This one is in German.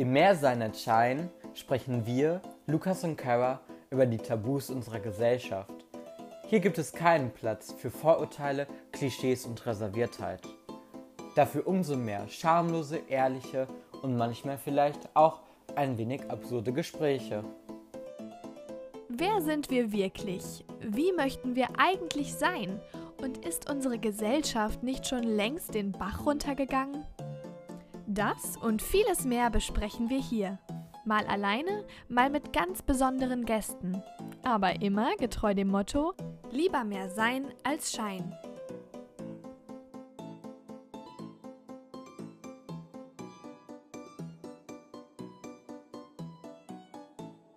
Im Mehrsein als Schein sprechen wir, Lukas und Kara, über die Tabus unserer Gesellschaft. Hier gibt es keinen Platz für Vorurteile, Klischees und Reserviertheit. Dafür umso mehr schamlose, ehrliche und manchmal vielleicht auch ein wenig absurde Gespräche. Wer sind wir wirklich? Wie möchten wir eigentlich sein? Und ist unsere Gesellschaft nicht schon längst den Bach runtergegangen? Das und vieles mehr besprechen wir hier. Mal alleine, mal mit ganz besonderen Gästen. Aber immer getreu dem Motto, lieber mehr sein als Schein.